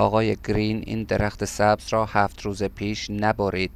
آقای گرین این درخت سبز را هفت روز پیش نبرید.